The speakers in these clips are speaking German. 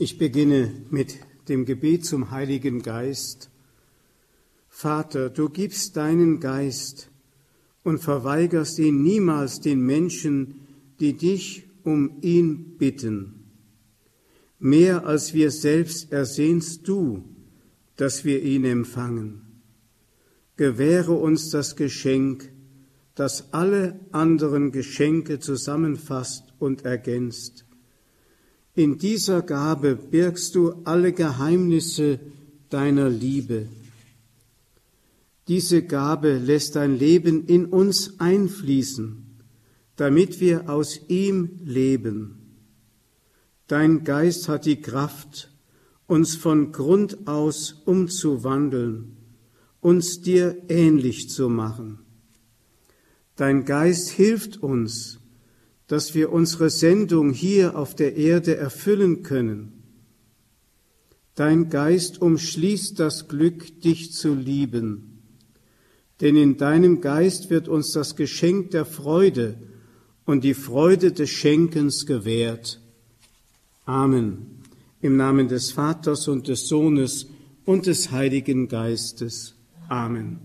Ich beginne mit dem Gebet zum Heiligen Geist. Vater, du gibst deinen Geist und verweigerst ihn niemals den Menschen, die dich um ihn bitten. Mehr als wir selbst ersehnst du, dass wir ihn empfangen. Gewähre uns das Geschenk, das alle anderen Geschenke zusammenfasst und ergänzt in dieser Gabe birgst du alle Geheimnisse deiner Liebe. Diese Gabe lässt dein Leben in uns einfließen, damit wir aus ihm leben. Dein Geist hat die Kraft, uns von Grund aus umzuwandeln, uns dir ähnlich zu machen. Dein Geist hilft uns, dass wir unsere Sendung hier auf der Erde erfüllen können. Dein Geist umschließt das Glück, dich zu lieben, denn in deinem Geist wird uns das Geschenk der Freude und die Freude des Schenkens gewährt. Amen. Im Namen des Vaters und des Sohnes und des Heiligen Geistes. Amen.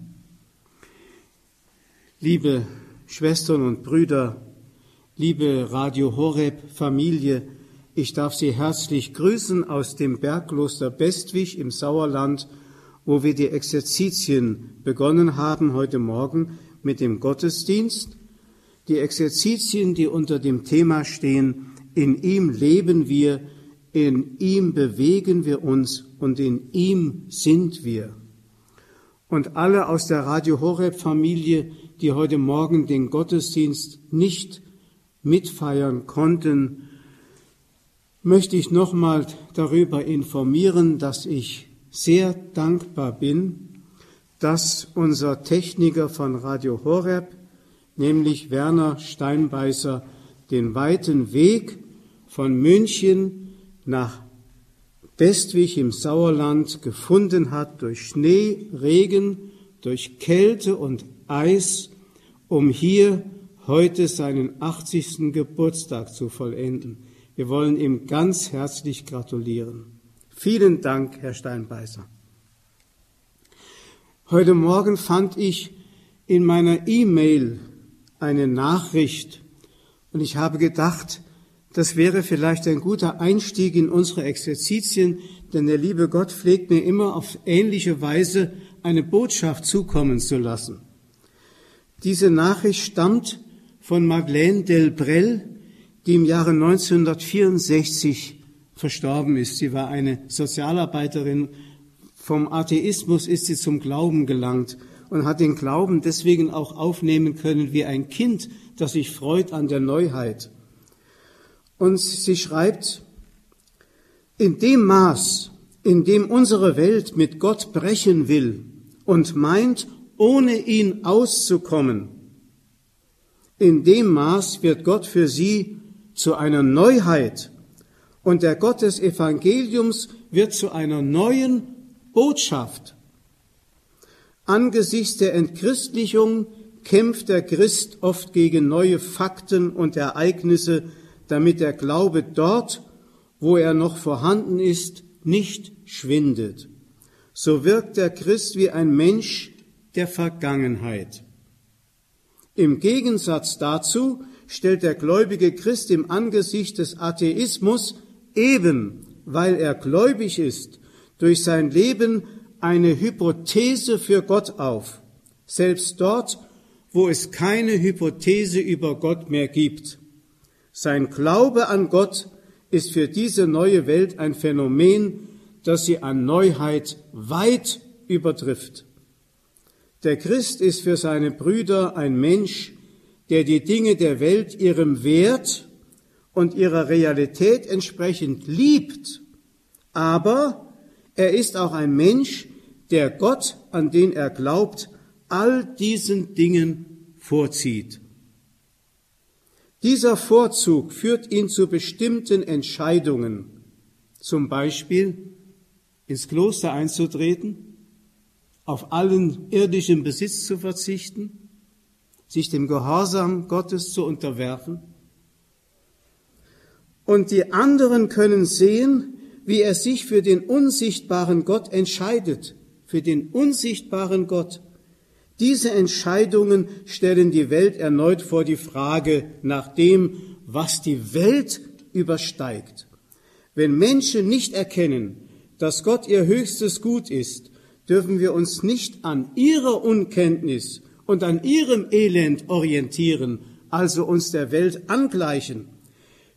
Liebe Schwestern und Brüder, Liebe Radio Horeb Familie, ich darf Sie herzlich grüßen aus dem Bergkloster Bestwig im Sauerland, wo wir die Exerzitien begonnen haben heute Morgen mit dem Gottesdienst. Die Exerzitien, die unter dem Thema stehen, in ihm leben wir, in ihm bewegen wir uns und in ihm sind wir. Und alle aus der Radio Horeb Familie, die heute Morgen den Gottesdienst nicht mitfeiern konnten, möchte ich nochmal darüber informieren, dass ich sehr dankbar bin, dass unser Techniker von Radio Horeb, nämlich Werner Steinbeißer, den weiten Weg von München nach Bestwig im Sauerland gefunden hat durch Schnee, Regen, durch Kälte und Eis, um hier heute seinen 80. Geburtstag zu vollenden. Wir wollen ihm ganz herzlich gratulieren. Vielen Dank, Herr Steinbeißer. Heute Morgen fand ich in meiner E-Mail eine Nachricht und ich habe gedacht, das wäre vielleicht ein guter Einstieg in unsere Exerzitien, denn der liebe Gott pflegt mir immer auf ähnliche Weise eine Botschaft zukommen zu lassen. Diese Nachricht stammt von Madeleine Delbrel, die im Jahre 1964 verstorben ist. Sie war eine Sozialarbeiterin. Vom Atheismus ist sie zum Glauben gelangt und hat den Glauben deswegen auch aufnehmen können wie ein Kind, das sich freut an der Neuheit. Und sie schreibt, in dem Maß, in dem unsere Welt mit Gott brechen will und meint, ohne ihn auszukommen, in dem Maß wird Gott für sie zu einer Neuheit und der Gott des Evangeliums wird zu einer neuen Botschaft. Angesichts der Entchristlichung kämpft der Christ oft gegen neue Fakten und Ereignisse, damit der Glaube dort, wo er noch vorhanden ist, nicht schwindet. So wirkt der Christ wie ein Mensch der Vergangenheit. Im Gegensatz dazu stellt der gläubige Christ im Angesicht des Atheismus eben, weil er gläubig ist, durch sein Leben eine Hypothese für Gott auf, selbst dort, wo es keine Hypothese über Gott mehr gibt. Sein Glaube an Gott ist für diese neue Welt ein Phänomen, das sie an Neuheit weit übertrifft. Der Christ ist für seine Brüder ein Mensch, der die Dinge der Welt ihrem Wert und ihrer Realität entsprechend liebt, aber er ist auch ein Mensch, der Gott, an den er glaubt, all diesen Dingen vorzieht. Dieser Vorzug führt ihn zu bestimmten Entscheidungen, zum Beispiel ins Kloster einzutreten, auf allen irdischen Besitz zu verzichten, sich dem Gehorsam Gottes zu unterwerfen. Und die anderen können sehen, wie er sich für den unsichtbaren Gott entscheidet, für den unsichtbaren Gott. Diese Entscheidungen stellen die Welt erneut vor die Frage nach dem, was die Welt übersteigt. Wenn Menschen nicht erkennen, dass Gott ihr höchstes Gut ist, dürfen wir uns nicht an ihrer Unkenntnis und an ihrem Elend orientieren, also uns der Welt angleichen.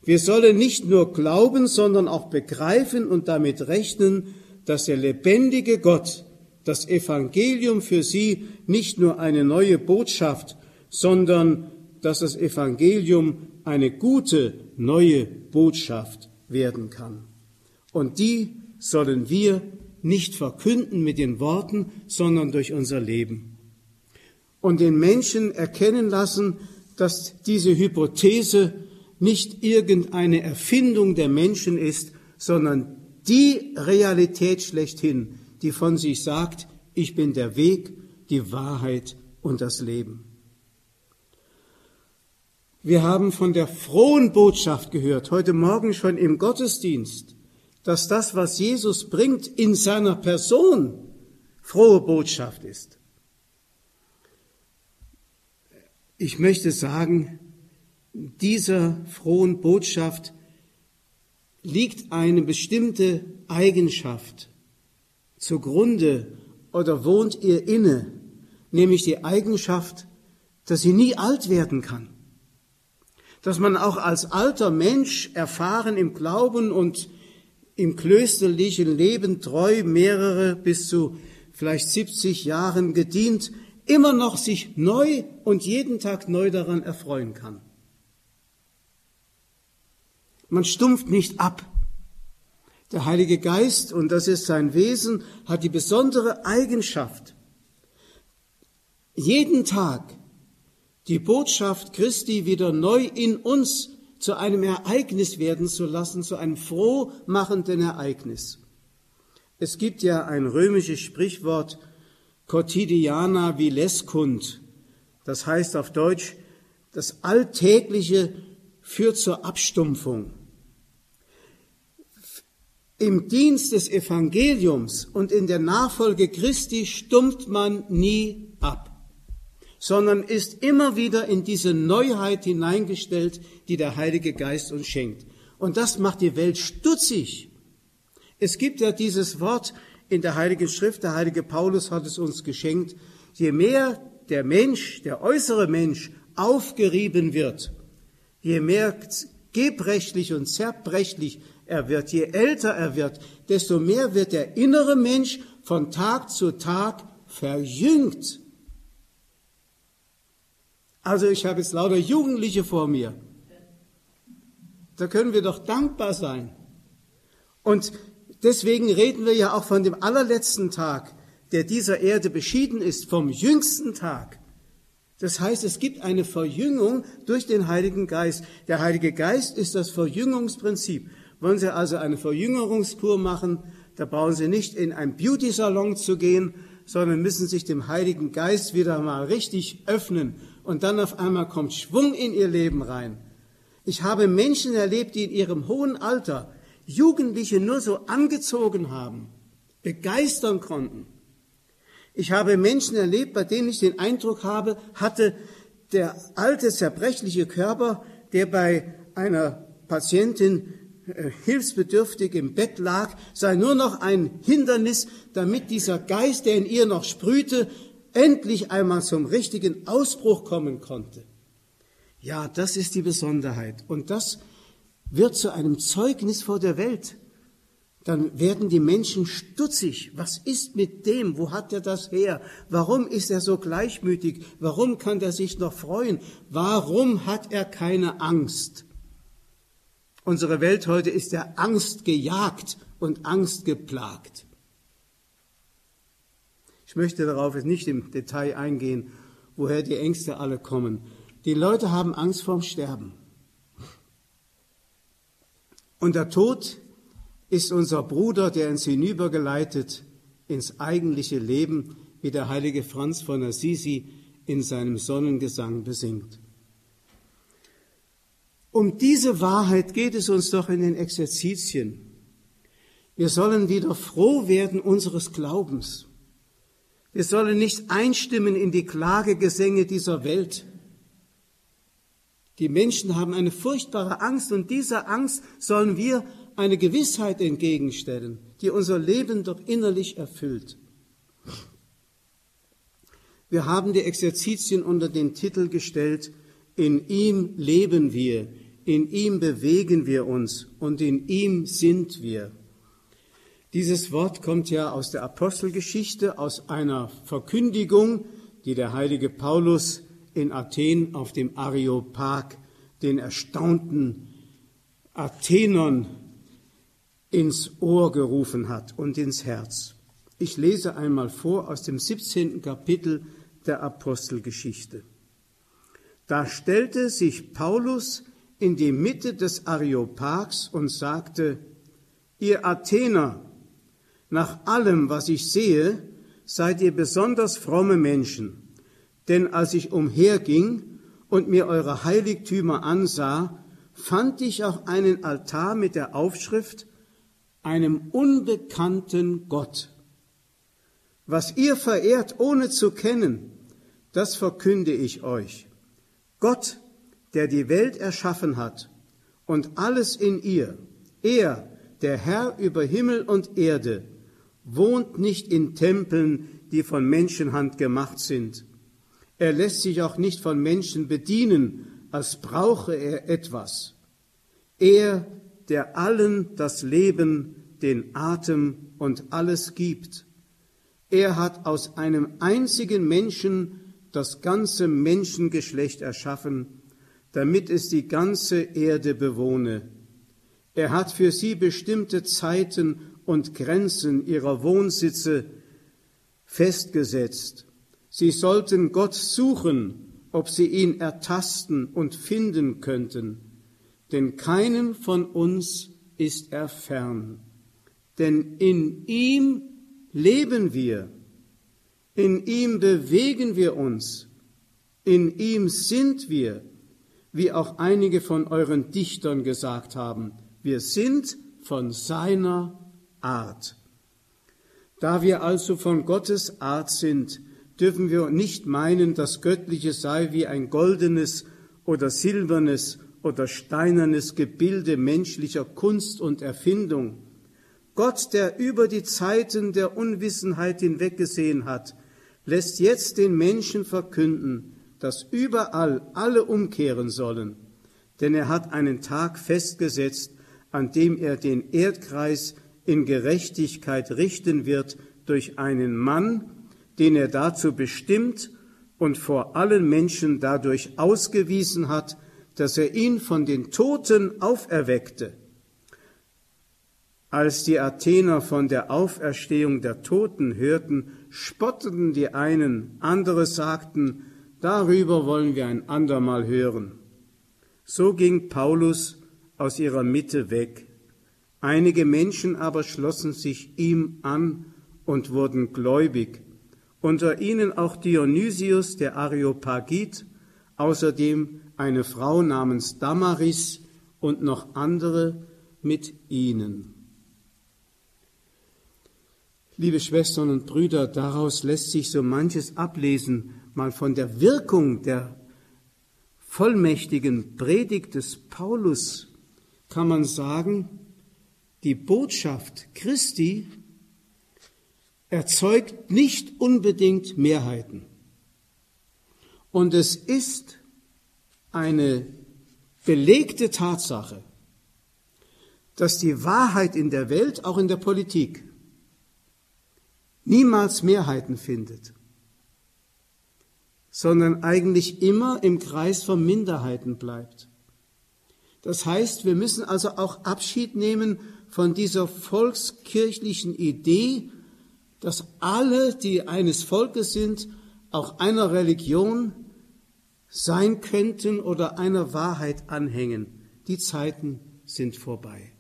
Wir sollen nicht nur glauben, sondern auch begreifen und damit rechnen, dass der lebendige Gott das Evangelium für sie nicht nur eine neue Botschaft, sondern dass das Evangelium eine gute neue Botschaft werden kann. Und die sollen wir nicht verkünden mit den Worten, sondern durch unser Leben. Und den Menschen erkennen lassen, dass diese Hypothese nicht irgendeine Erfindung der Menschen ist, sondern die Realität schlechthin, die von sich sagt, ich bin der Weg, die Wahrheit und das Leben. Wir haben von der frohen Botschaft gehört, heute Morgen schon im Gottesdienst, dass das, was Jesus bringt in seiner Person, frohe Botschaft ist. Ich möchte sagen, dieser frohen Botschaft liegt eine bestimmte Eigenschaft zugrunde oder wohnt ihr inne, nämlich die Eigenschaft, dass sie nie alt werden kann. Dass man auch als alter Mensch erfahren im Glauben und im klösterlichen Leben treu mehrere bis zu vielleicht 70 Jahren gedient, immer noch sich neu und jeden Tag neu daran erfreuen kann. Man stumpft nicht ab. Der Heilige Geist, und das ist sein Wesen, hat die besondere Eigenschaft, jeden Tag die Botschaft Christi wieder neu in uns zu einem Ereignis werden zu lassen, zu einem frohmachenden Ereignis. Es gibt ja ein römisches Sprichwort, quotidiana vilescunt. Das heißt auf Deutsch, das Alltägliche führt zur Abstumpfung. Im Dienst des Evangeliums und in der Nachfolge Christi stumpft man nie ab, sondern ist immer wieder in diese Neuheit hineingestellt, die der Heilige Geist uns schenkt. Und das macht die Welt stutzig. Es gibt ja dieses Wort in der Heiligen Schrift, der heilige Paulus hat es uns geschenkt, je mehr der Mensch, der äußere Mensch aufgerieben wird, je mehr gebrechlich und zerbrechlich er wird, je älter er wird, desto mehr wird der innere Mensch von Tag zu Tag verjüngt. Also ich habe jetzt lauter Jugendliche vor mir. Da können wir doch dankbar sein. Und deswegen reden wir ja auch von dem allerletzten Tag, der dieser Erde beschieden ist, vom jüngsten Tag. Das heißt, es gibt eine Verjüngung durch den Heiligen Geist. Der Heilige Geist ist das Verjüngungsprinzip. Wollen Sie also eine Verjüngerungskur machen, da brauchen Sie nicht in ein Beauty-Salon zu gehen, sondern müssen sich dem Heiligen Geist wieder mal richtig öffnen und dann auf einmal kommt Schwung in Ihr Leben rein. Ich habe Menschen erlebt, die in ihrem hohen Alter Jugendliche nur so angezogen haben, begeistern konnten. Ich habe Menschen erlebt, bei denen ich den Eindruck habe, hatte der alte, zerbrechliche Körper, der bei einer Patientin äh, hilfsbedürftig im Bett lag, sei nur noch ein Hindernis, damit dieser Geist, der in ihr noch sprühte, endlich einmal zum richtigen Ausbruch kommen konnte. Ja, das ist die Besonderheit. Und das wird zu einem Zeugnis vor der Welt. Dann werden die Menschen stutzig. Was ist mit dem? Wo hat er das her? Warum ist er so gleichmütig? Warum kann er sich noch freuen? Warum hat er keine Angst? Unsere Welt heute ist der Angst gejagt und Angst geplagt. Ich möchte darauf jetzt nicht im Detail eingehen, woher die Ängste alle kommen. Die Leute haben Angst vorm Sterben. Und der Tod ist unser Bruder, der uns hinübergeleitet ins eigentliche Leben, wie der heilige Franz von Assisi in seinem Sonnengesang besingt. Um diese Wahrheit geht es uns doch in den Exerzitien. Wir sollen wieder froh werden unseres Glaubens. Wir sollen nicht einstimmen in die Klagegesänge dieser Welt. Die Menschen haben eine furchtbare Angst und dieser Angst sollen wir eine Gewissheit entgegenstellen, die unser Leben doch innerlich erfüllt. Wir haben die Exerzitien unter den Titel gestellt, in ihm leben wir, in ihm bewegen wir uns und in ihm sind wir. Dieses Wort kommt ja aus der Apostelgeschichte, aus einer Verkündigung, die der heilige Paulus in Athen auf dem Areopag den erstaunten Athenern ins Ohr gerufen hat und ins Herz. Ich lese einmal vor aus dem 17. Kapitel der Apostelgeschichte. Da stellte sich Paulus in die Mitte des Areopags und sagte, ihr Athener, nach allem, was ich sehe, seid ihr besonders fromme Menschen. Denn als ich umherging und mir eure Heiligtümer ansah, fand ich auch einen Altar mit der Aufschrift einem unbekannten Gott. Was ihr verehrt, ohne zu kennen, das verkünde ich euch. Gott, der die Welt erschaffen hat und alles in ihr, er, der Herr über Himmel und Erde, wohnt nicht in Tempeln, die von Menschenhand gemacht sind. Er lässt sich auch nicht von Menschen bedienen, als brauche er etwas. Er, der allen das Leben, den Atem und alles gibt. Er hat aus einem einzigen Menschen das ganze Menschengeschlecht erschaffen, damit es die ganze Erde bewohne. Er hat für sie bestimmte Zeiten und Grenzen ihrer Wohnsitze festgesetzt. Sie sollten Gott suchen, ob sie ihn ertasten und finden könnten, denn keinen von uns ist er fern. Denn in ihm leben wir, in ihm bewegen wir uns, in ihm sind wir, wie auch einige von euren Dichtern gesagt haben, wir sind von seiner Art. Da wir also von Gottes Art sind, dürfen wir nicht meinen, das Göttliche sei wie ein goldenes oder silbernes oder steinernes Gebilde menschlicher Kunst und Erfindung. Gott, der über die Zeiten der Unwissenheit hinweggesehen hat, lässt jetzt den Menschen verkünden, dass überall alle umkehren sollen, denn er hat einen Tag festgesetzt, an dem er den Erdkreis in Gerechtigkeit richten wird durch einen Mann, den er dazu bestimmt und vor allen Menschen dadurch ausgewiesen hat, dass er ihn von den Toten auferweckte. Als die Athener von der Auferstehung der Toten hörten, spotteten die einen, andere sagten, darüber wollen wir ein andermal hören. So ging Paulus aus ihrer Mitte weg Einige Menschen aber schlossen sich ihm an und wurden gläubig, unter ihnen auch Dionysius der Areopagit, außerdem eine Frau namens Damaris und noch andere mit ihnen. Liebe Schwestern und Brüder, daraus lässt sich so manches ablesen, mal von der Wirkung der vollmächtigen Predigt des Paulus kann man sagen, die Botschaft Christi erzeugt nicht unbedingt Mehrheiten. Und es ist eine belegte Tatsache, dass die Wahrheit in der Welt, auch in der Politik, niemals Mehrheiten findet, sondern eigentlich immer im Kreis von Minderheiten bleibt. Das heißt, wir müssen also auch Abschied nehmen von dieser volkskirchlichen Idee, dass alle, die eines Volkes sind, auch einer Religion sein könnten oder einer Wahrheit anhängen. Die Zeiten sind vorbei.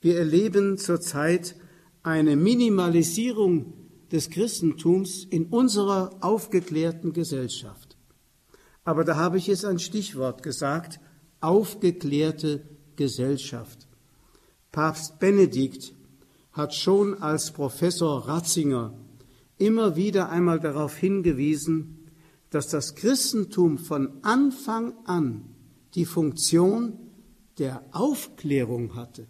Wir erleben zurzeit eine Minimalisierung des Christentums in unserer aufgeklärten Gesellschaft. Aber da habe ich jetzt ein Stichwort gesagt, aufgeklärte Gesellschaft. Papst Benedikt hat schon als Professor Ratzinger immer wieder einmal darauf hingewiesen, dass das Christentum von Anfang an die Funktion der Aufklärung hatte.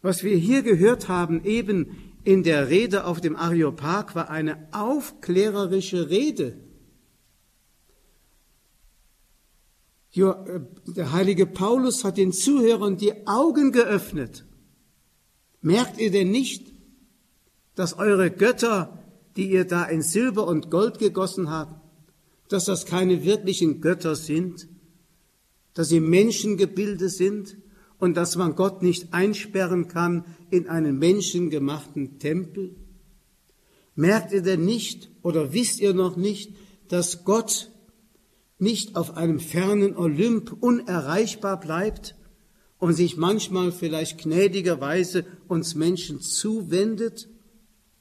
Was wir hier gehört haben, eben in der Rede auf dem Areopag, war eine aufklärerische Rede. Äh, der heilige Paulus hat den Zuhörern die Augen geöffnet. Merkt ihr denn nicht, dass eure Götter, die ihr da in Silber und Gold gegossen habt, dass das keine wirklichen Götter sind, dass sie Menschengebilde sind und dass man Gott nicht einsperren kann in einen menschengemachten Tempel? Merkt ihr denn nicht oder wisst ihr noch nicht, dass Gott nicht auf einem fernen Olymp unerreichbar bleibt und sich manchmal vielleicht gnädigerweise uns Menschen zuwendet?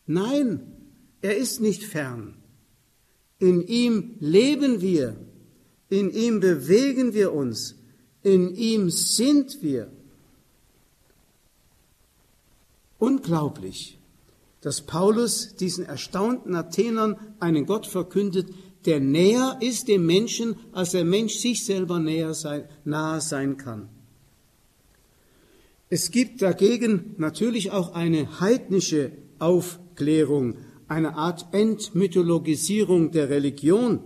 Nein, er ist nicht fern. In ihm leben wir, in ihm bewegen wir uns, in ihm sind wir. Unglaublich, dass Paulus diesen erstaunten Athenern einen Gott verkündet, der näher ist dem Menschen, als der Mensch sich selber näher sein, nahe sein kann. Es gibt dagegen natürlich auch eine heidnische Aufklärung, eine Art Entmythologisierung der Religion.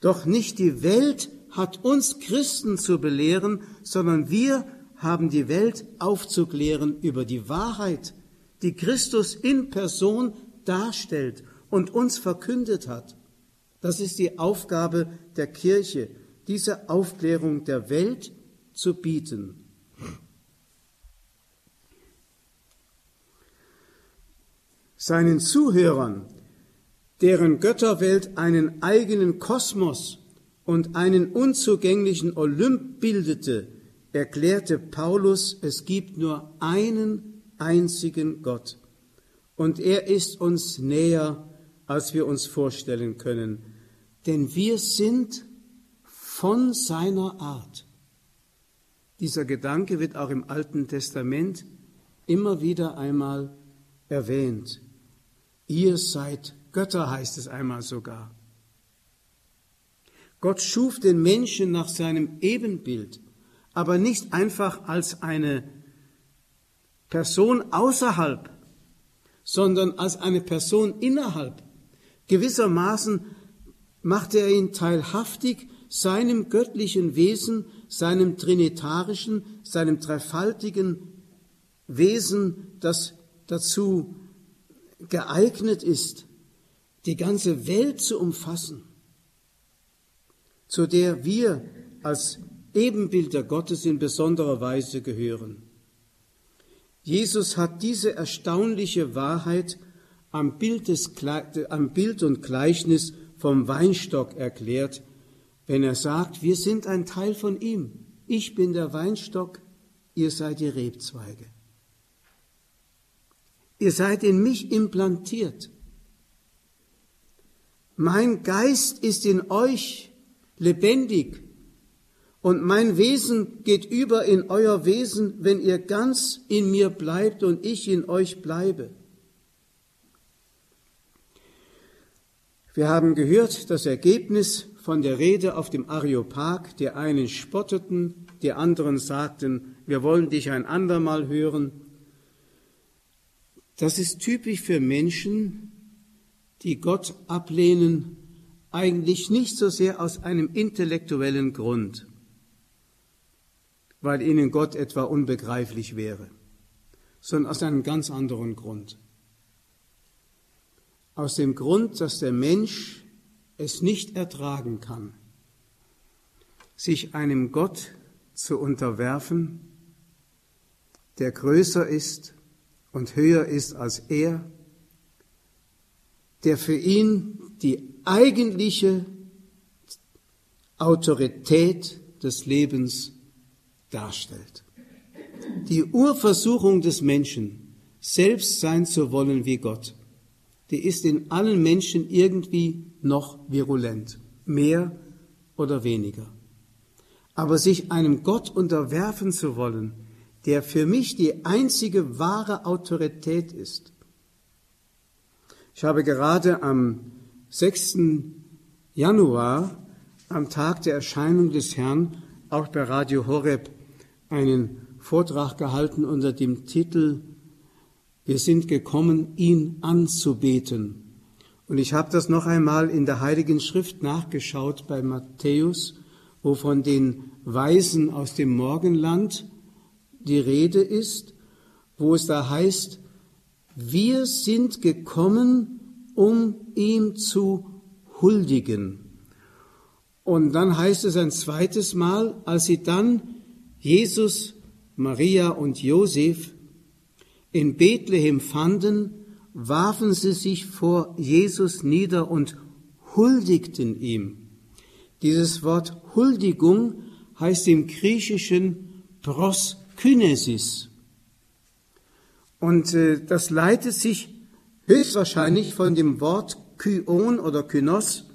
Doch nicht die Welt hat uns Christen zu belehren, sondern wir haben die Welt aufzuklären über die Wahrheit, die Christus in Person darstellt und uns verkündet hat. Das ist die Aufgabe der Kirche, diese Aufklärung der Welt zu bieten. seinen Zuhörern, deren Götterwelt einen eigenen Kosmos und einen unzugänglichen Olymp bildete, erklärte Paulus, es gibt nur einen einzigen Gott. Und er ist uns näher, als wir uns vorstellen können. Denn wir sind von seiner Art. Dieser Gedanke wird auch im Alten Testament immer wieder einmal erwähnt. Ihr seid Götter, heißt es einmal sogar. Gott schuf den Menschen nach seinem Ebenbild, aber nicht einfach als eine Person außerhalb, sondern als eine Person innerhalb. Gewissermaßen machte er ihn teilhaftig seinem göttlichen Wesen, seinem trinitarischen, seinem dreifaltigen Wesen, das dazu geeignet ist, die ganze Welt zu umfassen, zu der wir als Ebenbilder Gottes in besonderer Weise gehören. Jesus hat diese erstaunliche Wahrheit am Bild, des, am Bild und Gleichnis vom Weinstock erklärt, wenn er sagt, wir sind ein Teil von ihm. Ich bin der Weinstock, ihr seid die Rebzweige. Ihr seid in mich implantiert. Mein Geist ist in euch lebendig und mein Wesen geht über in euer Wesen, wenn ihr ganz in mir bleibt und ich in euch bleibe. Wir haben gehört das Ergebnis von der Rede auf dem Areopag. Die einen spotteten, die anderen sagten, wir wollen dich ein andermal hören. Das ist typisch für Menschen, die Gott ablehnen, eigentlich nicht so sehr aus einem intellektuellen Grund, weil ihnen Gott etwa unbegreiflich wäre, sondern aus einem ganz anderen Grund. Aus dem Grund, dass der Mensch es nicht ertragen kann, sich einem Gott zu unterwerfen, der größer ist und höher ist als er, der für ihn die eigentliche Autorität des Lebens darstellt. Die Urversuchung des Menschen, selbst sein zu wollen wie Gott, die ist in allen Menschen irgendwie noch virulent, mehr oder weniger. Aber sich einem Gott unterwerfen zu wollen, der für mich die einzige wahre Autorität ist. Ich habe gerade am 6. Januar, am Tag der Erscheinung des Herrn, auch bei Radio Horeb einen Vortrag gehalten unter dem Titel Wir sind gekommen, ihn anzubeten. Und ich habe das noch einmal in der Heiligen Schrift nachgeschaut bei Matthäus, wo von den Weisen aus dem Morgenland die Rede ist, wo es da heißt, wir sind gekommen, um ihm zu huldigen. Und dann heißt es ein zweites Mal, als sie dann Jesus, Maria und Josef in Bethlehem fanden, warfen sie sich vor Jesus nieder und huldigten ihm. Dieses Wort Huldigung heißt im Griechischen proskynesis. Und äh, das leitet sich höchstwahrscheinlich von dem Wort Kyon oder Kynos,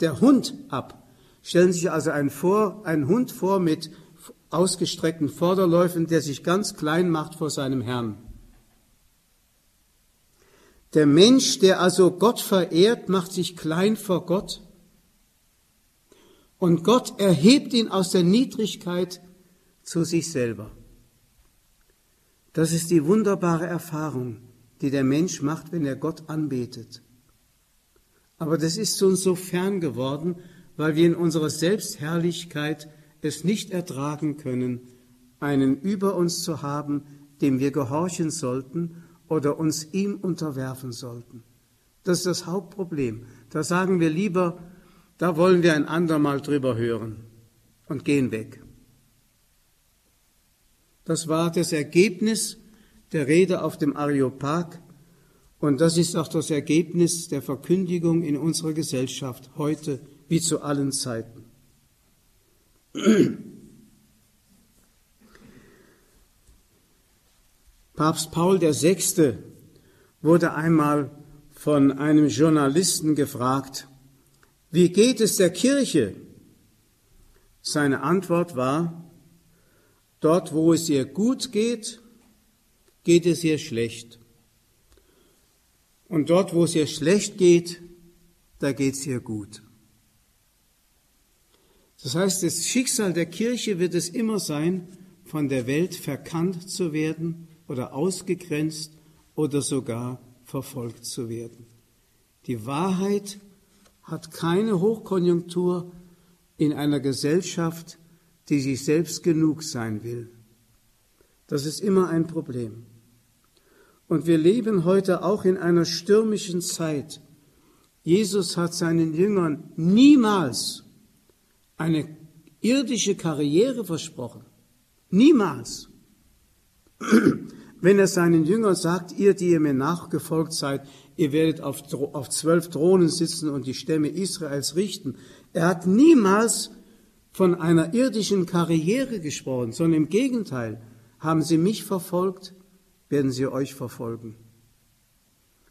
der Hund, ab. Stellen Sie sich also einen, vor, einen Hund vor mit ausgestreckten Vorderläufen, der sich ganz klein macht vor seinem Herrn. Der Mensch, der also Gott verehrt, macht sich klein vor Gott. Und Gott erhebt ihn aus der Niedrigkeit zu sich selber. Das ist die wunderbare Erfahrung, die der Mensch macht, wenn er Gott anbetet. Aber das ist uns so fern geworden, weil wir in unserer Selbstherrlichkeit es nicht ertragen können, einen über uns zu haben, dem wir gehorchen sollten oder uns ihm unterwerfen sollten. Das ist das Hauptproblem. Da sagen wir lieber, da wollen wir ein andermal drüber hören und gehen weg. Das war das Ergebnis der Rede auf dem Areopag und das ist auch das Ergebnis der Verkündigung in unserer Gesellschaft heute wie zu allen Zeiten. Papst Paul VI. wurde einmal von einem Journalisten gefragt, wie geht es der Kirche? Seine Antwort war, dort wo es ihr gut geht, geht es ihr schlecht. Und dort wo es ihr schlecht geht, da geht es ihr gut. Das heißt, das Schicksal der Kirche wird es immer sein, von der Welt verkannt zu werden oder ausgegrenzt oder sogar verfolgt zu werden. Die Wahrheit hat keine Hochkonjunktur in einer Gesellschaft, die sich selbst genug sein will. Das ist immer ein Problem. Und wir leben heute auch in einer stürmischen Zeit. Jesus hat seinen Jüngern niemals eine irdische Karriere versprochen. Niemals. Wenn er seinen Jüngern sagt, ihr, die ihr mir nachgefolgt seid, ihr werdet auf, auf zwölf Thronen sitzen und die Stämme Israels richten. Er hat niemals von einer irdischen Karriere gesprochen, sondern im Gegenteil, haben sie mich verfolgt, werden sie euch verfolgen.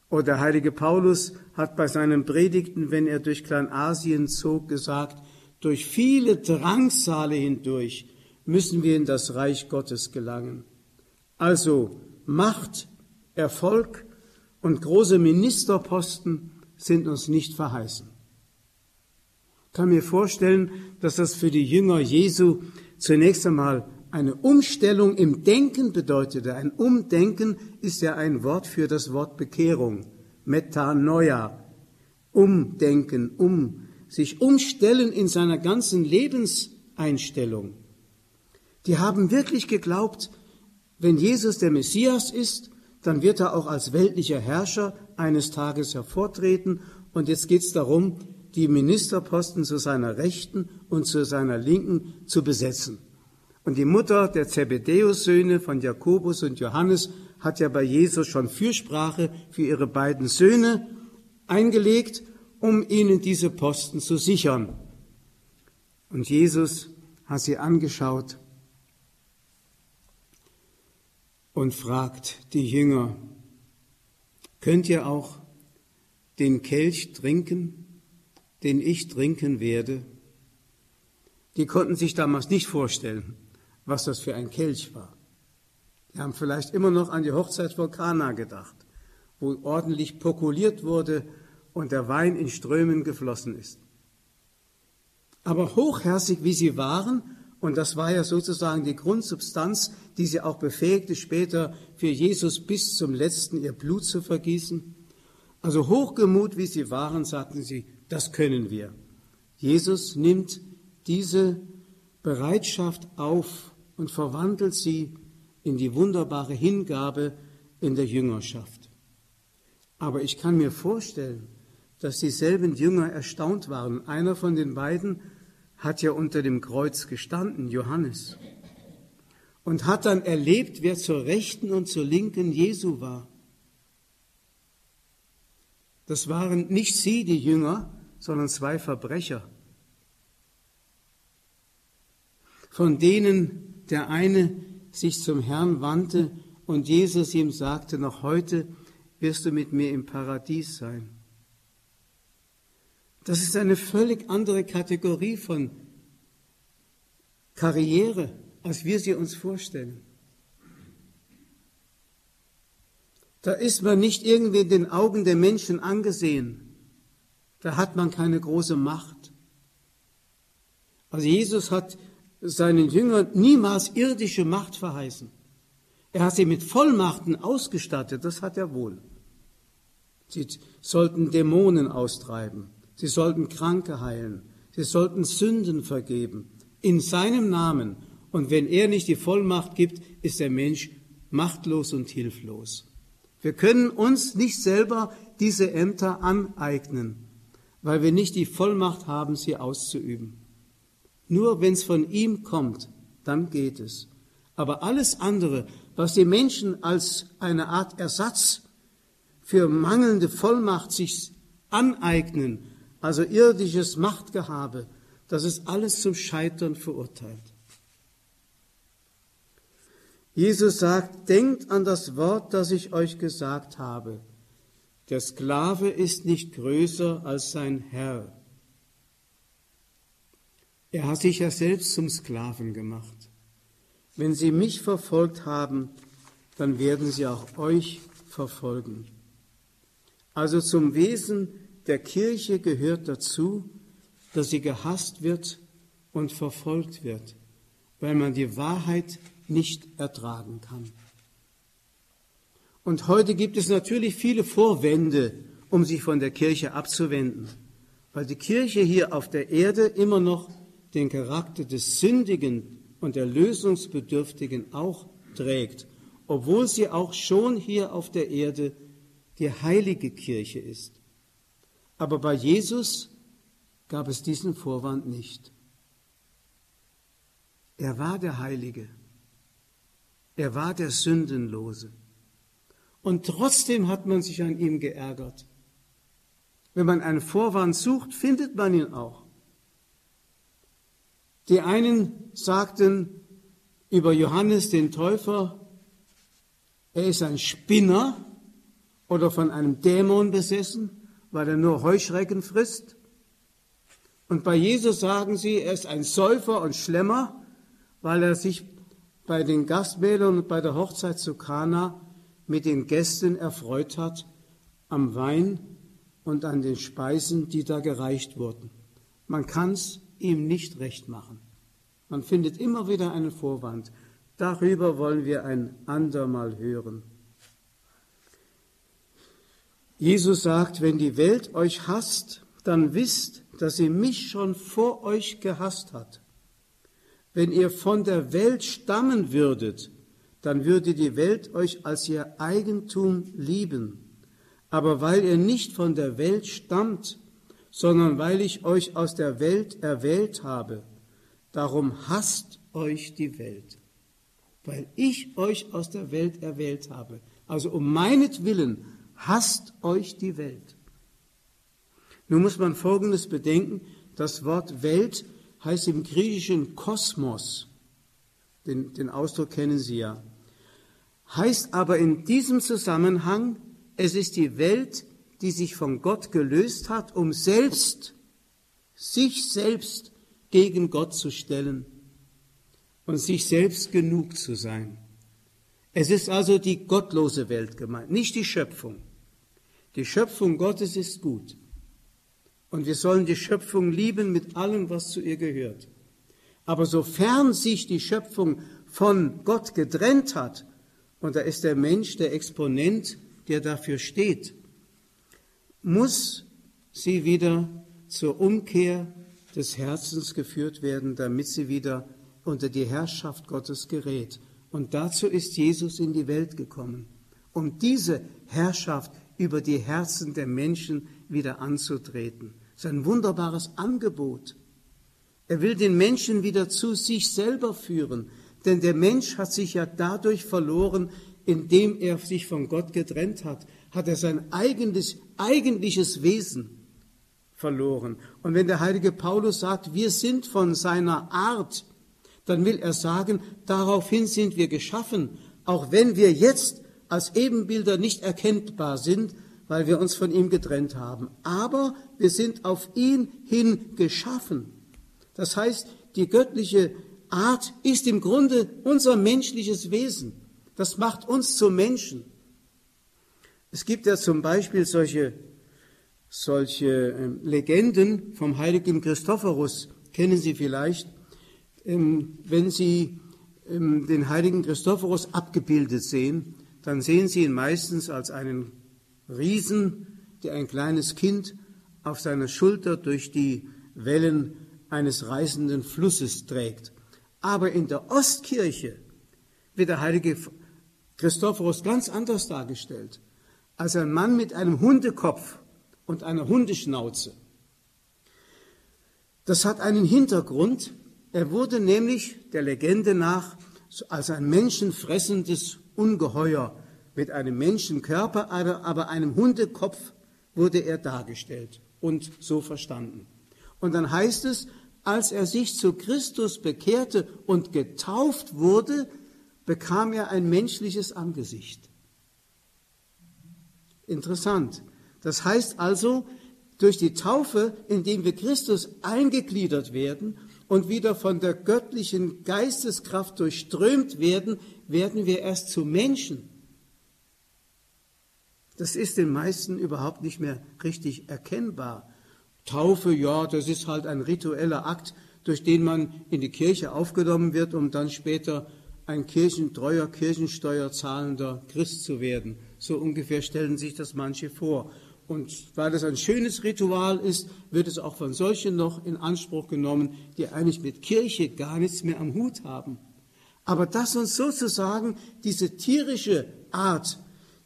Oder der heilige Paulus hat bei seinen Predigten, wenn er durch Kleinasien zog, gesagt, durch viele Drangsale hindurch müssen wir in das Reich Gottes gelangen. Also Macht, Erfolg und große Ministerposten sind uns nicht verheißen. Ich kann mir vorstellen, dass das für die Jünger Jesu zunächst einmal eine Umstellung im Denken bedeutete. Ein Umdenken ist ja ein Wort für das Wort Bekehrung. Metanoia. Umdenken, um, sich umstellen in seiner ganzen Lebenseinstellung. Die haben wirklich geglaubt, wenn Jesus der Messias ist, dann wird er auch als weltlicher Herrscher eines Tages hervortreten. Und jetzt geht es darum, die Ministerposten zu seiner Rechten und zu seiner Linken zu besetzen. Und die Mutter der Zebedäus-Söhne von Jakobus und Johannes hat ja bei Jesus schon Fürsprache für ihre beiden Söhne eingelegt, um ihnen diese Posten zu sichern. Und Jesus hat sie angeschaut und fragt die Jünger, könnt ihr auch den Kelch trinken, den ich trinken werde? Die konnten sich damals nicht vorstellen, was das für ein Kelch war. Wir haben vielleicht immer noch an die Hochzeit vor Kana gedacht, wo ordentlich pokuliert wurde und der Wein in Strömen geflossen ist. Aber hochherzig wie sie waren, und das war ja sozusagen die Grundsubstanz, die sie auch befähigte, später für Jesus bis zum letzten ihr Blut zu vergießen. Also hochgemut wie sie waren, sagten sie, das können wir. Jesus nimmt diese Bereitschaft auf und verwandelt sie in die wunderbare Hingabe in der Jüngerschaft. Aber ich kann mir vorstellen, dass dieselben Jünger erstaunt waren. Einer von den beiden hat ja unter dem Kreuz gestanden, Johannes, und hat dann erlebt, wer zur rechten und zur linken Jesu war. Das waren nicht sie, die Jünger, sondern zwei Verbrecher, von denen der eine sich zum Herrn wandte und Jesus ihm sagte, noch heute wirst du mit mir im Paradies sein. Das ist eine völlig andere Kategorie von Karriere, als wir sie uns vorstellen. Da ist man nicht irgendwie in den Augen der Menschen angesehen. Da hat man keine große Macht. Also Jesus hat seinen Jüngern niemals irdische Macht verheißen. Er hat sie mit Vollmachten ausgestattet, das hat er wohl. Sie sollten Dämonen austreiben, sie sollten Kranke heilen, sie sollten Sünden vergeben, in seinem Namen. Und wenn er nicht die Vollmacht gibt, ist der Mensch machtlos und hilflos. Wir können uns nicht selber diese Ämter aneignen, weil wir nicht die Vollmacht haben, sie auszuüben. Nur wenn es von ihm kommt, dann geht es. Aber alles andere, was die Menschen als eine Art Ersatz für mangelnde Vollmacht sich aneignen, also irdisches Machtgehabe, das ist alles zum Scheitern verurteilt. Jesus sagt, denkt an das Wort, das ich euch gesagt habe. Der Sklave ist nicht größer als sein Herr. Er hat sich ja selbst zum Sklaven gemacht. Wenn sie mich verfolgt haben, dann werden sie auch euch verfolgen. Also zum Wesen der Kirche gehört dazu, dass sie gehasst wird und verfolgt wird, weil man die Wahrheit nicht ertragen kann. Und heute gibt es natürlich viele Vorwände, um sich von der Kirche abzuwenden, weil die Kirche hier auf der Erde immer noch den Charakter des Sündigen und der Lösungsbedürftigen auch trägt, obwohl sie auch schon hier auf der Erde die heilige Kirche ist. Aber bei Jesus gab es diesen Vorwand nicht. Er war der Heilige. Er war der Sündenlose. Und trotzdem hat man sich an ihm geärgert. Wenn man einen Vorwand sucht, findet man ihn auch. Die einen sagten über Johannes den Täufer, er ist ein Spinner oder von einem Dämon besessen, weil er nur Heuschrecken frisst. Und bei Jesus sagen sie, er ist ein Säufer und Schlemmer, weil er sich bei den Gastmählern und bei der Hochzeit zu Kana mit den Gästen erfreut hat am Wein und an den Speisen, die da gereicht wurden. Man kann es ihm nicht recht machen. Man findet immer wieder einen Vorwand. Darüber wollen wir ein andermal hören. Jesus sagt, wenn die Welt euch hasst, dann wisst, dass sie mich schon vor euch gehasst hat. Wenn ihr von der Welt stammen würdet, dann würde die Welt euch als ihr Eigentum lieben. Aber weil ihr nicht von der Welt stammt, sondern weil ich euch aus der Welt erwählt habe, darum hasst euch die Welt. Weil ich euch aus der Welt erwählt habe. Also um meinetwillen hasst euch die Welt. Nun muss man Folgendes bedenken. Das Wort Welt heißt im Griechischen Kosmos. Den, den Ausdruck kennen Sie ja. Heißt aber in diesem Zusammenhang, es ist die Welt, die sich von Gott gelöst hat, um selbst, sich selbst gegen Gott zu stellen und sich selbst genug zu sein. Es ist also die gottlose Welt gemeint, nicht die Schöpfung. Die Schöpfung Gottes ist gut. Und wir sollen die Schöpfung lieben mit allem, was zu ihr gehört. Aber sofern sich die Schöpfung von Gott getrennt hat, und da ist der Mensch der Exponent, der dafür steht, muss sie wieder zur Umkehr des Herzens geführt werden, damit sie wieder unter die Herrschaft Gottes gerät. Und dazu ist Jesus in die Welt gekommen, um diese Herrschaft über die Herzen der Menschen wieder anzutreten. Das ist ein wunderbares Angebot. Er will den Menschen wieder zu sich selber führen, denn der Mensch hat sich ja dadurch verloren, indem er sich von Gott getrennt hat, hat er sein eigenes, eigentliches Wesen verloren. Und wenn der heilige Paulus sagt, wir sind von seiner Art, dann will er sagen, daraufhin sind wir geschaffen, auch wenn wir jetzt als Ebenbilder nicht erkennbar sind, weil wir uns von ihm getrennt haben. Aber wir sind auf ihn hin geschaffen. Das heißt, die göttliche Art ist im Grunde unser menschliches Wesen. Das macht uns zu Menschen. Es gibt ja zum Beispiel solche, solche ähm, Legenden vom heiligen Christophorus, kennen Sie vielleicht, ähm, wenn Sie ähm, den heiligen Christophorus abgebildet sehen, dann sehen Sie ihn meistens als einen Riesen, der ein kleines Kind auf seiner Schulter durch die Wellen eines reißenden Flusses trägt. Aber in der Ostkirche wird der heilige Christophorus ganz anders dargestellt, als ein Mann mit einem Hundekopf und einer Hundeschnauze. Das hat einen Hintergrund. Er wurde nämlich der Legende nach als ein menschenfressendes Ungeheuer mit einem Menschenkörper, aber einem Hundekopf wurde er dargestellt und so verstanden. Und dann heißt es, als er sich zu Christus bekehrte und getauft wurde, bekam er ein menschliches Angesicht. Interessant. Das heißt also, durch die Taufe, indem wir Christus eingegliedert werden und wieder von der göttlichen Geisteskraft durchströmt werden, werden wir erst zu Menschen. Das ist den meisten überhaupt nicht mehr richtig erkennbar. Taufe, ja, das ist halt ein ritueller Akt, durch den man in die Kirche aufgenommen wird, um dann später ein kirchentreuer, kirchensteuerzahlender Christ zu werden. So ungefähr stellen sich das manche vor. Und weil es ein schönes Ritual ist, wird es auch von solchen noch in Anspruch genommen, die eigentlich mit Kirche gar nichts mehr am Hut haben. Aber dass uns sozusagen diese tierische Art,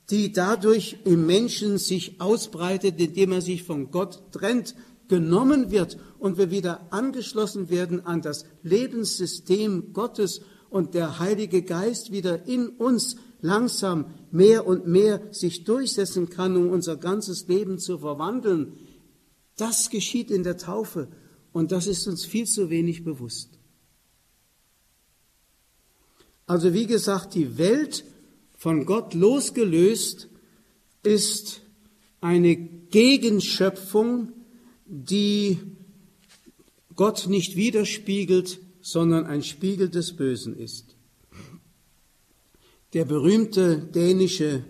die dadurch im Menschen sich ausbreitet, indem er sich von Gott trennt, genommen wird und wir wieder angeschlossen werden an das Lebenssystem Gottes und der Heilige Geist wieder in uns langsam mehr und mehr sich durchsetzen kann, um unser ganzes Leben zu verwandeln. Das geschieht in der Taufe und das ist uns viel zu wenig bewusst. Also wie gesagt, die Welt von Gott losgelöst ist eine Gegenschöpfung, die Gott nicht widerspiegelt, sondern ein Spiegel des Bösen ist. Der berühmte dänische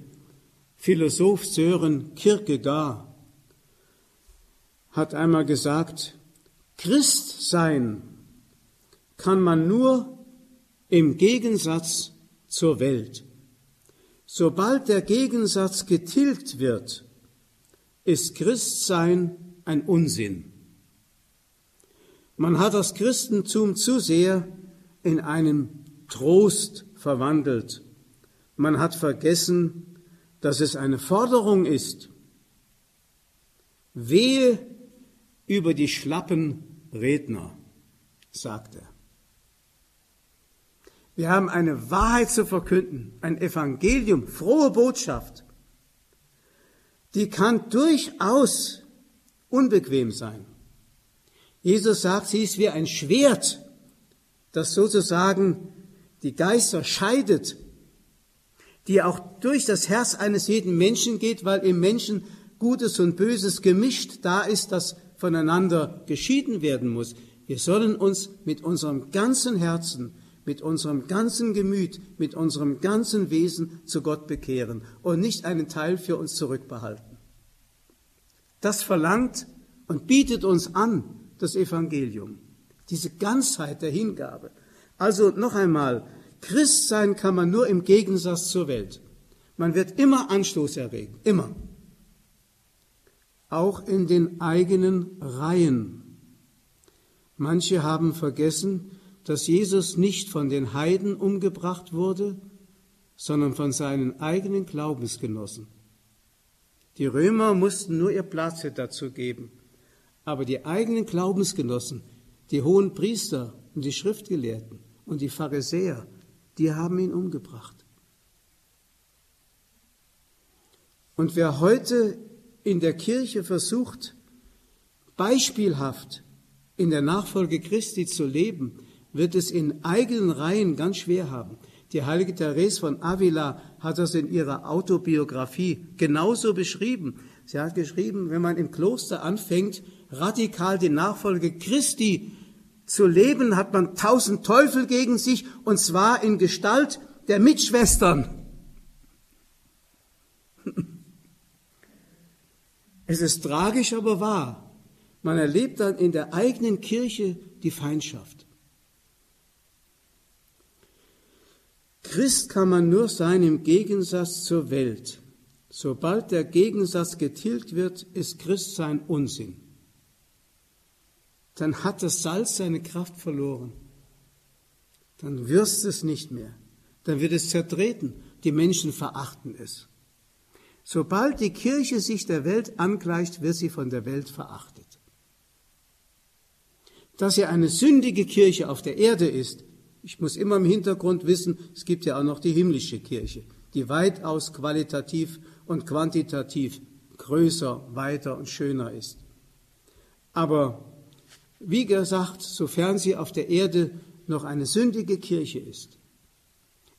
Philosoph Sören Kierkegaard hat einmal gesagt, Christ sein kann man nur im Gegensatz zur Welt. Sobald der Gegensatz getilgt wird, ist Christsein ein Unsinn. Man hat das Christentum zu sehr in einen Trost verwandelt. Man hat vergessen, dass es eine Forderung ist. Wehe über die schlappen Redner, sagt er. Wir haben eine Wahrheit zu verkünden, ein Evangelium, frohe Botschaft. Die kann durchaus unbequem sein. Jesus sagt, sie ist wie ein Schwert, das sozusagen die Geister scheidet, die auch durch das Herz eines jeden Menschen geht, weil im Menschen Gutes und Böses gemischt da ist, das voneinander geschieden werden muss. Wir sollen uns mit unserem ganzen Herzen, mit unserem ganzen Gemüt, mit unserem ganzen Wesen zu Gott bekehren und nicht einen Teil für uns zurückbehalten. Das verlangt und bietet uns an das Evangelium, diese Ganzheit der Hingabe. Also noch einmal, Christ sein kann man nur im Gegensatz zur Welt. Man wird immer Anstoß erregen, immer. Auch in den eigenen Reihen. Manche haben vergessen, dass Jesus nicht von den Heiden umgebracht wurde, sondern von seinen eigenen Glaubensgenossen. Die Römer mussten nur ihr Platz dazu geben, aber die eigenen Glaubensgenossen, die hohen Priester und die Schriftgelehrten und die Pharisäer, die haben ihn umgebracht. Und wer heute in der Kirche versucht, beispielhaft in der Nachfolge Christi zu leben, wird es in eigenen Reihen ganz schwer haben. Die heilige Therese von Avila hat das in ihrer Autobiografie genauso beschrieben. Sie hat geschrieben, wenn man im Kloster anfängt, radikal die Nachfolge Christi zu leben, hat man tausend Teufel gegen sich, und zwar in Gestalt der Mitschwestern. Es ist tragisch, aber wahr. Man erlebt dann in der eigenen Kirche die Feindschaft. Christ kann man nur sein im Gegensatz zur Welt. Sobald der Gegensatz getilgt wird, ist Christsein Unsinn. Dann hat das Salz seine Kraft verloren. Dann wirst es nicht mehr. Dann wird es zertreten. Die Menschen verachten es. Sobald die Kirche sich der Welt angleicht, wird sie von der Welt verachtet. Dass sie eine sündige Kirche auf der Erde ist, ich muss immer im Hintergrund wissen, es gibt ja auch noch die himmlische Kirche, die weitaus qualitativ und quantitativ größer, weiter und schöner ist. Aber wie gesagt, sofern sie auf der Erde noch eine sündige Kirche ist,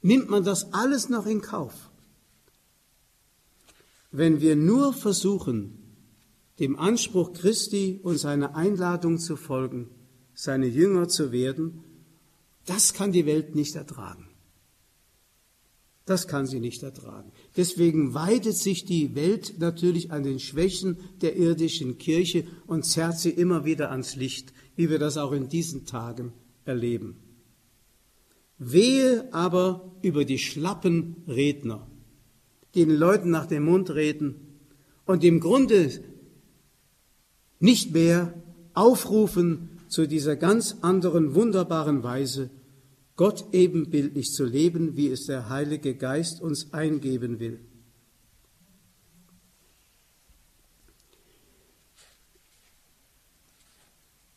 nimmt man das alles noch in Kauf. Wenn wir nur versuchen, dem Anspruch Christi und seiner Einladung zu folgen, seine Jünger zu werden, das kann die Welt nicht ertragen. Das kann sie nicht ertragen. Deswegen weidet sich die Welt natürlich an den Schwächen der irdischen Kirche und zerrt sie immer wieder ans Licht, wie wir das auch in diesen Tagen erleben. Wehe aber über die schlappen Redner, die den Leuten nach dem Mund reden und im Grunde nicht mehr aufrufen, zu dieser ganz anderen, wunderbaren Weise, Gott ebenbildlich zu leben, wie es der Heilige Geist uns eingeben will.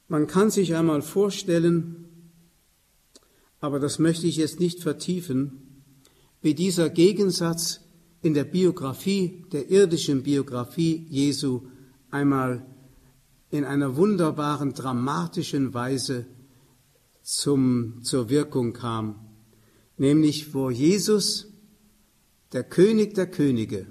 Man kann sich einmal vorstellen, aber das möchte ich jetzt nicht vertiefen, wie dieser Gegensatz in der Biografie, der irdischen Biografie Jesu einmal in einer wunderbaren, dramatischen Weise zum, zur Wirkung kam, nämlich wo Jesus, der König der Könige,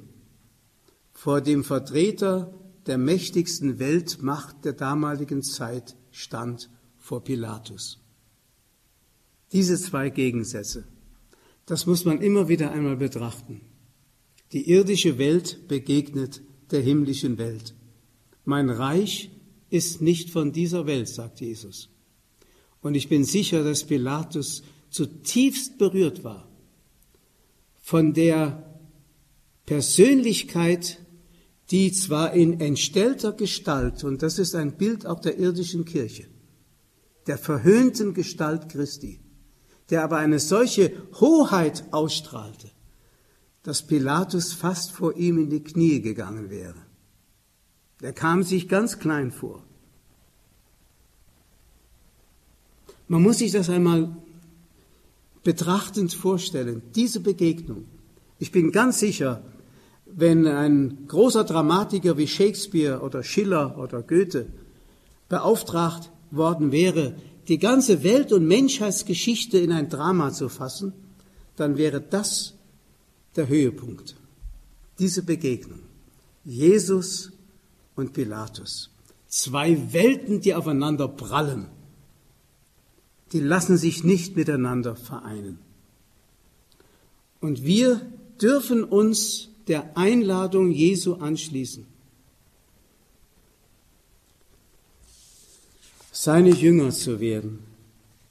vor dem Vertreter der mächtigsten Weltmacht der damaligen Zeit stand vor Pilatus. Diese zwei Gegensätze, das muss man immer wieder einmal betrachten. Die irdische Welt begegnet der himmlischen Welt. Mein Reich ist nicht von dieser Welt, sagt Jesus. Und ich bin sicher, dass Pilatus zutiefst berührt war von der Persönlichkeit, die zwar in entstellter Gestalt, und das ist ein Bild auch der irdischen Kirche, der verhöhnten Gestalt Christi, der aber eine solche Hoheit ausstrahlte, dass Pilatus fast vor ihm in die Knie gegangen wäre. Er kam sich ganz klein vor. Man muss sich das einmal betrachtend vorstellen, diese Begegnung. Ich bin ganz sicher, wenn ein großer Dramatiker wie Shakespeare oder Schiller oder Goethe beauftragt worden wäre, die ganze Welt- und Menschheitsgeschichte in ein Drama zu fassen, dann wäre das der Höhepunkt. Diese Begegnung. Jesus und Pilatus. Zwei Welten, die aufeinander prallen, die lassen sich nicht miteinander vereinen. Und wir dürfen uns der Einladung Jesu anschließen. Seine Jünger zu werden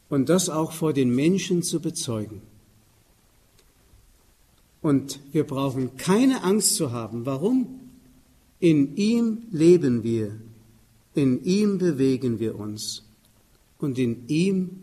und das auch vor den Menschen zu bezeugen. Und wir brauchen keine Angst zu haben. Warum? In ihm leben wir, in ihm bewegen wir uns und in ihm